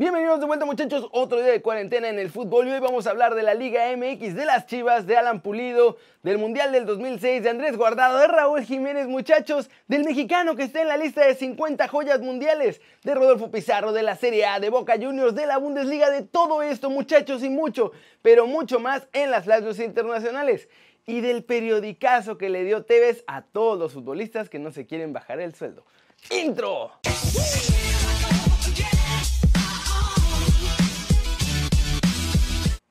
Bienvenidos de vuelta muchachos, otro día de cuarentena en el fútbol y hoy vamos a hablar de la Liga MX, de las Chivas, de Alan Pulido, del Mundial del 2006, de Andrés Guardado, de Raúl Jiménez muchachos, del mexicano que está en la lista de 50 joyas mundiales, de Rodolfo Pizarro, de la Serie A, de Boca Juniors, de la Bundesliga, de todo esto muchachos y mucho, pero mucho más en las flashes internacionales y del periodicazo que le dio Tevez a todos los futbolistas que no se quieren bajar el sueldo. ¡Intro!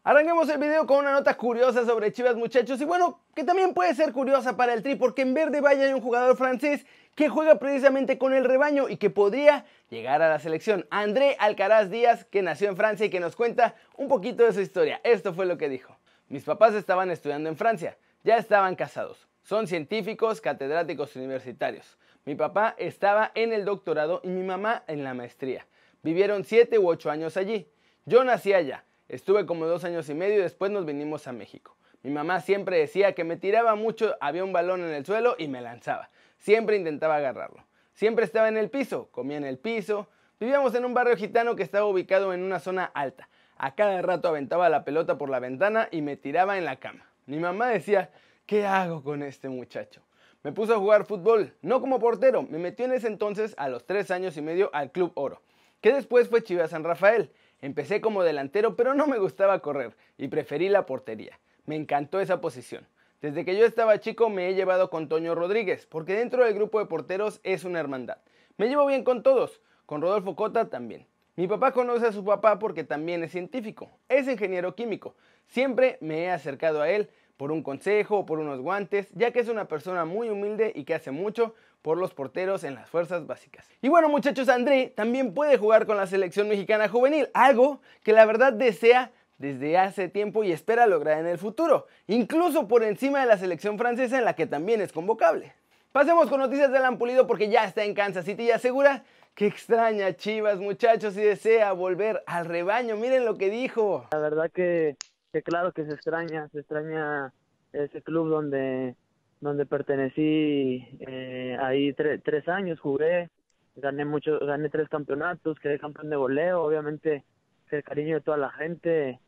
Arranquemos el video con una nota curiosa sobre Chivas muchachos y bueno, que también puede ser curiosa para el Tri porque en Verde Valle hay un jugador francés que juega precisamente con el rebaño y que podría llegar a la selección. André Alcaraz Díaz, que nació en Francia y que nos cuenta un poquito de su historia. Esto fue lo que dijo. Mis papás estaban estudiando en Francia, ya estaban casados. Son científicos, catedráticos universitarios. Mi papá estaba en el doctorado y mi mamá en la maestría. Vivieron 7 u 8 años allí. Yo nací allá Estuve como dos años y medio y después nos vinimos a México. Mi mamá siempre decía que me tiraba mucho, había un balón en el suelo y me lanzaba. Siempre intentaba agarrarlo. Siempre estaba en el piso, comía en el piso. Vivíamos en un barrio gitano que estaba ubicado en una zona alta. A cada rato aventaba la pelota por la ventana y me tiraba en la cama. Mi mamá decía, ¿qué hago con este muchacho? Me puso a jugar fútbol, no como portero, me metió en ese entonces a los tres años y medio al Club Oro, que después fue Chivas San Rafael. Empecé como delantero, pero no me gustaba correr y preferí la portería. Me encantó esa posición. Desde que yo estaba chico me he llevado con Toño Rodríguez, porque dentro del grupo de porteros es una hermandad. Me llevo bien con todos, con Rodolfo Cota también. Mi papá conoce a su papá porque también es científico, es ingeniero químico. Siempre me he acercado a él por un consejo o por unos guantes, ya que es una persona muy humilde y que hace mucho por los porteros en las fuerzas básicas. Y bueno muchachos, André también puede jugar con la selección mexicana juvenil, algo que la verdad desea desde hace tiempo y espera lograr en el futuro, incluso por encima de la selección francesa en la que también es convocable. Pasemos con noticias de Alan Pulido porque ya está en Kansas City y asegura que extraña Chivas muchachos y desea volver al rebaño. Miren lo que dijo. La verdad que, que claro que se extraña, se extraña ese club donde donde pertenecí eh, ahí tres años, jugué, gané mucho, gané tres campeonatos, quedé campeón de voleo, obviamente el cariño de toda la gente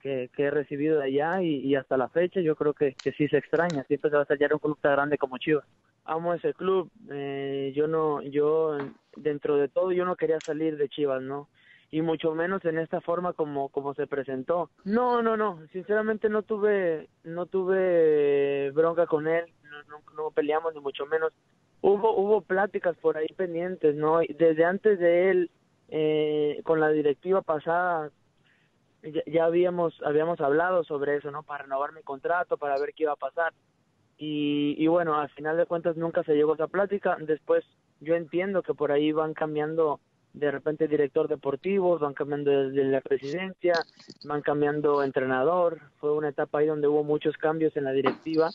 que, que he recibido de allá y, hasta la fecha yo creo que, que sí se extraña, siempre se va a hallar un club tan grande como Chivas. Amo ese club, eh, yo no, yo dentro de todo yo no quería salir de Chivas, ¿no? Y mucho menos en esta forma como como se presentó. No, no, no, sinceramente no tuve no tuve bronca con él, no, no, peleamos ni mucho menos. Hubo hubo pláticas por ahí pendientes, ¿no? Desde antes de él eh, con la directiva pasada ya, ya, habíamos habíamos hablado sobre eso, ¿no? Para renovar mi contrato, para ver qué iba a pasar. Y, y bueno, al final de cuentas nunca se llegó a esa plática. Después yo entiendo que por ahí van cambiando de repente director deportivo, van cambiando de la presidencia, van cambiando entrenador, fue una etapa ahí donde hubo muchos cambios en la directiva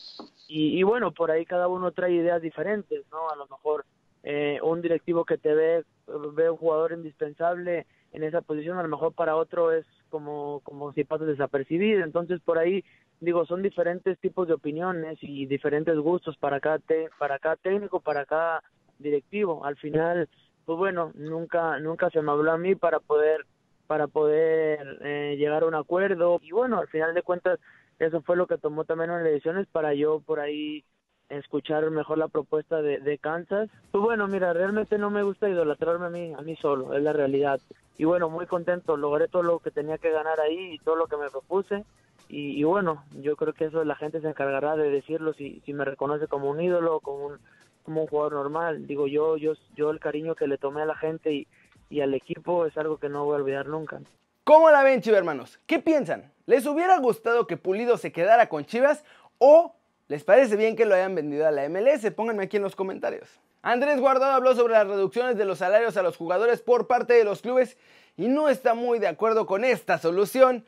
y, y bueno, por ahí cada uno trae ideas diferentes, ¿no? A lo mejor eh, un directivo que te ve, ve un jugador indispensable en esa posición, a lo mejor para otro es como, como si pasas desapercibido, entonces por ahí digo, son diferentes tipos de opiniones y diferentes gustos para cada, para cada técnico, para cada directivo. Al final, pues bueno, nunca, nunca se me habló a mí para poder, para poder eh, llegar a un acuerdo. Y bueno, al final de cuentas, eso fue lo que tomó también las elecciones para yo por ahí escuchar mejor la propuesta de, Kansas. Pues bueno, mira, realmente no me gusta idolatrarme a mí, a mí solo, es la realidad. Y bueno, muy contento, logré todo lo que tenía que ganar ahí y todo lo que me propuse. Y, bueno, yo creo que eso la gente se encargará de decirlo si, si me reconoce como un ídolo, como un, como un jugador normal. Digo, yo, yo, yo el cariño que le tomé a la gente y, al equipo es algo que no voy a olvidar nunca. ¿Cómo la ven, hermanos? ¿Qué piensan? ¿Les hubiera gustado que Pulido se quedara con Chivas o les parece bien que lo hayan vendido a la MLS? Pónganme aquí en los comentarios. Andrés Guardado habló sobre las reducciones de los salarios a los jugadores por parte de los clubes y no está muy de acuerdo con esta solución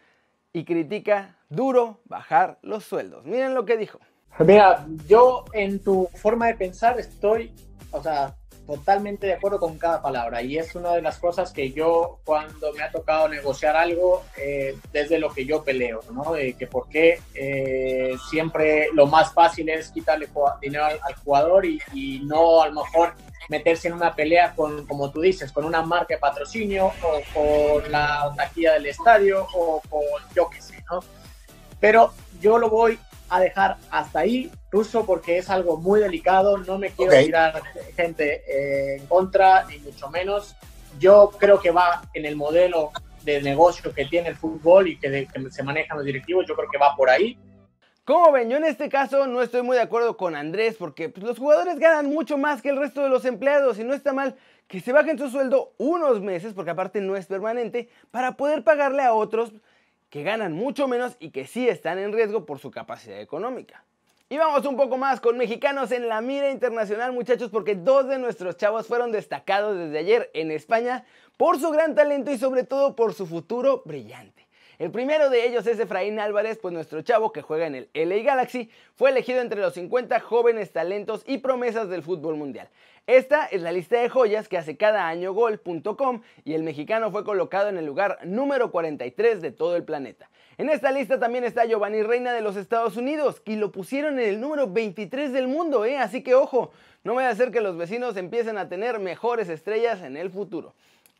y critica duro bajar los sueldos. Miren lo que dijo. Mira, yo en tu forma de pensar estoy, o sea, totalmente de acuerdo con cada palabra y es una de las cosas que yo cuando me ha tocado negociar algo eh, desde lo que yo peleo, ¿no? De que por qué eh, siempre lo más fácil es quitarle dinero al, jugador y, y, no a lo mejor meterse en una pelea con, como tú dices, con una marca de patrocinio o con la taquilla del estadio o con yo qué sé, ¿no? Pero yo lo voy a dejar hasta ahí, Ruso, porque es algo muy delicado. No me quiero tirar gente eh, en contra, ni mucho menos. Yo creo que va en el modelo de negocio que tiene el fútbol y que, se manejan los directivos. Yo creo que va por ahí. Como ven, yo en este caso no estoy muy de acuerdo con Andrés porque pues, los jugadores ganan mucho más que el resto de los empleados y no está mal que se bajen su sueldo unos meses, porque aparte no es permanente, para poder pagarle a otros que ganan mucho menos y que sí están en riesgo por su capacidad económica. Y vamos un poco más con mexicanos en la mira internacional, muchachos, porque dos de nuestros chavos fueron destacados desde ayer en España por su gran talento y sobre todo por su futuro brillante. El primero de ellos es Efraín Álvarez, pues nuestro chavo que juega en el LA Galaxy fue elegido entre los 50 jóvenes talentos y promesas del fútbol mundial. Esta es la lista de joyas que hace cada año gol.com y el mexicano fue colocado en el lugar número 43 de todo el planeta. En esta lista también está Giovanni Reina de los Estados Unidos y lo pusieron en el número 23 del mundo, ¿eh? así que ojo, no vaya a ser que los vecinos empiecen a tener mejores estrellas en el futuro.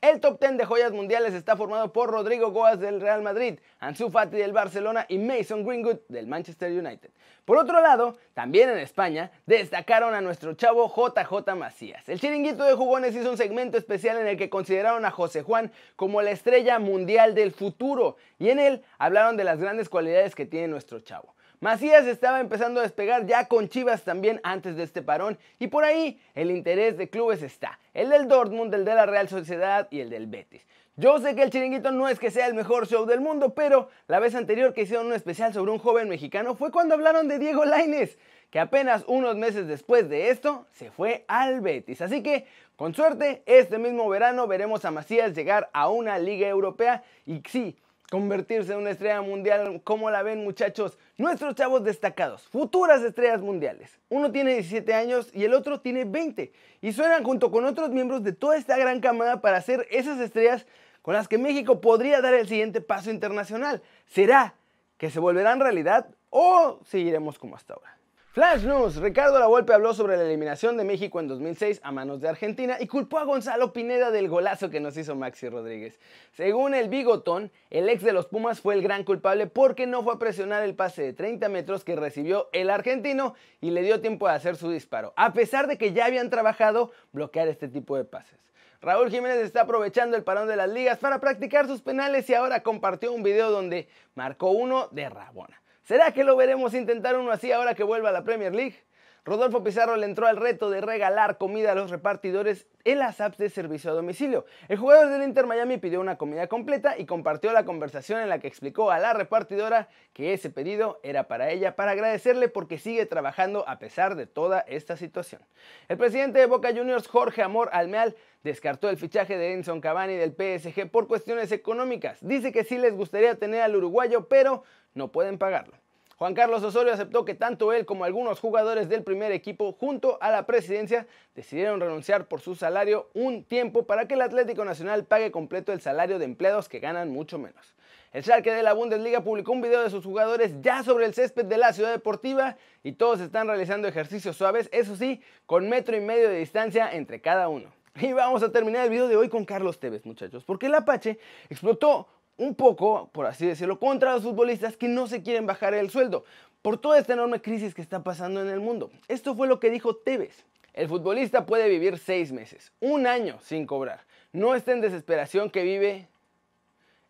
El top 10 de joyas mundiales está formado por Rodrigo Goas del Real Madrid, Ansu Fati del Barcelona y Mason Greenwood del Manchester United. Por otro lado, también en España, destacaron a nuestro chavo JJ Macías. El chiringuito de jugones hizo un segmento especial en el que consideraron a José Juan como la estrella mundial del futuro y en él hablaron de las grandes cualidades que tiene nuestro chavo. Macías estaba empezando a despegar ya con Chivas también antes de este parón y por ahí el interés de clubes está, el del Dortmund, el de la Real Sociedad y el del Betis. Yo sé que el chiringuito no es que sea el mejor show del mundo, pero la vez anterior que hicieron un especial sobre un joven mexicano fue cuando hablaron de Diego Laines, que apenas unos meses después de esto se fue al Betis. Así que, con suerte, este mismo verano veremos a Macías llegar a una liga europea y sí, convertirse en una estrella mundial. ¿Cómo la ven muchachos? Nuestros chavos destacados, futuras estrellas mundiales. Uno tiene 17 años y el otro tiene 20. Y suenan junto con otros miembros de toda esta gran camada para ser esas estrellas con las que México podría dar el siguiente paso internacional. ¿Será que se volverán realidad o seguiremos como hasta ahora? Flash News, Ricardo Lavolpe habló sobre la eliminación de México en 2006 a manos de Argentina y culpó a Gonzalo Pineda del golazo que nos hizo Maxi Rodríguez. Según el bigotón, el ex de los Pumas fue el gran culpable porque no fue a presionar el pase de 30 metros que recibió el argentino y le dio tiempo de hacer su disparo, a pesar de que ya habían trabajado bloquear este tipo de pases. Raúl Jiménez está aprovechando el parón de las ligas para practicar sus penales y ahora compartió un video donde marcó uno de Rabona. ¿Será que lo veremos intentar uno así ahora que vuelva a la Premier League? Rodolfo Pizarro le entró al reto de regalar comida a los repartidores en las apps de servicio a domicilio. El jugador del Inter Miami pidió una comida completa y compartió la conversación en la que explicó a la repartidora que ese pedido era para ella para agradecerle porque sigue trabajando a pesar de toda esta situación. El presidente de Boca Juniors, Jorge Amor Almeal, descartó el fichaje de Enson Cavani del PSG por cuestiones económicas. Dice que sí les gustaría tener al uruguayo, pero no pueden pagarlo. Juan Carlos Osorio aceptó que tanto él como algunos jugadores del primer equipo junto a la presidencia decidieron renunciar por su salario un tiempo para que el Atlético Nacional pague completo el salario de empleados que ganan mucho menos. El Schalke de la Bundesliga publicó un video de sus jugadores ya sobre el césped de la ciudad deportiva y todos están realizando ejercicios suaves, eso sí, con metro y medio de distancia entre cada uno. Y vamos a terminar el video de hoy con Carlos Tevez, muchachos, porque el Apache explotó un poco, por así decirlo, contra los futbolistas que no se quieren bajar el sueldo por toda esta enorme crisis que está pasando en el mundo. Esto fue lo que dijo Tevez. El futbolista puede vivir seis meses, un año sin cobrar. No está en desesperación que vive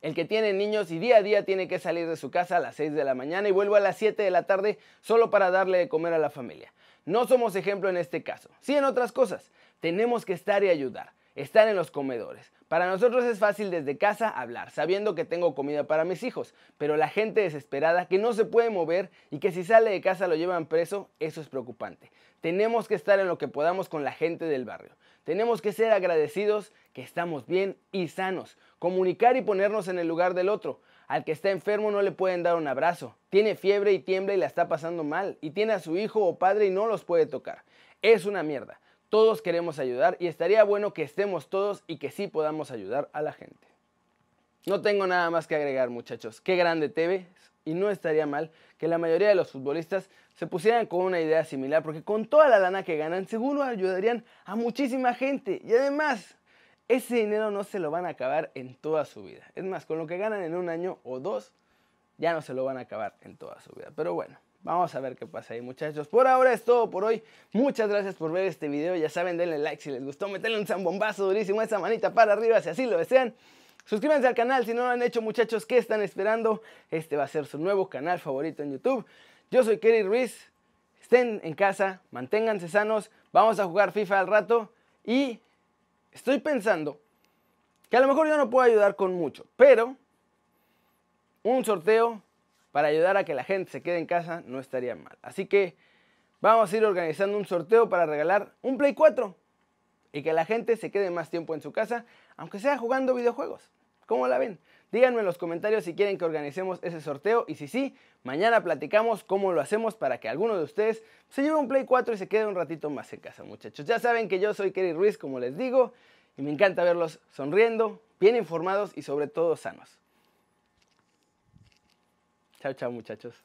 el que tiene niños y día a día tiene que salir de su casa a las 6 de la mañana y vuelve a las 7 de la tarde solo para darle de comer a la familia. No somos ejemplo en este caso, sí en otras cosas. Tenemos que estar y ayudar, estar en los comedores, para nosotros es fácil desde casa hablar, sabiendo que tengo comida para mis hijos, pero la gente desesperada que no se puede mover y que si sale de casa lo llevan preso, eso es preocupante. Tenemos que estar en lo que podamos con la gente del barrio. Tenemos que ser agradecidos que estamos bien y sanos, comunicar y ponernos en el lugar del otro. Al que está enfermo no le pueden dar un abrazo. Tiene fiebre y tiembla y la está pasando mal. Y tiene a su hijo o padre y no los puede tocar. Es una mierda. Todos queremos ayudar y estaría bueno que estemos todos y que sí podamos ayudar a la gente. No tengo nada más que agregar muchachos. Qué grande TV y no estaría mal que la mayoría de los futbolistas se pusieran con una idea similar porque con toda la lana que ganan seguro ayudarían a muchísima gente y además ese dinero no se lo van a acabar en toda su vida. Es más, con lo que ganan en un año o dos ya no se lo van a acabar en toda su vida. Pero bueno, Vamos a ver qué pasa ahí muchachos. Por ahora es todo por hoy. Muchas gracias por ver este video. Ya saben, denle like si les gustó. Meterle un zambombazo durísimo, esa manita para arriba si así lo desean. Suscríbanse al canal si no lo han hecho muchachos. ¿Qué están esperando? Este va a ser su nuevo canal favorito en YouTube. Yo soy Kerry Ruiz. Estén en casa, manténganse sanos. Vamos a jugar FIFA al rato. Y estoy pensando que a lo mejor yo no puedo ayudar con mucho. Pero un sorteo para ayudar a que la gente se quede en casa no estaría mal. Así que vamos a ir organizando un sorteo para regalar un Play 4 y que la gente se quede más tiempo en su casa, aunque sea jugando videojuegos. ¿Cómo la ven? Díganme en los comentarios si quieren que organicemos ese sorteo y si sí, mañana platicamos cómo lo hacemos para que alguno de ustedes se lleve un Play 4 y se quede un ratito más en casa, muchachos. Ya saben que yo soy Kerry Ruiz, como les digo, y me encanta verlos sonriendo, bien informados y sobre todo sanos. Chao, chao muchachos.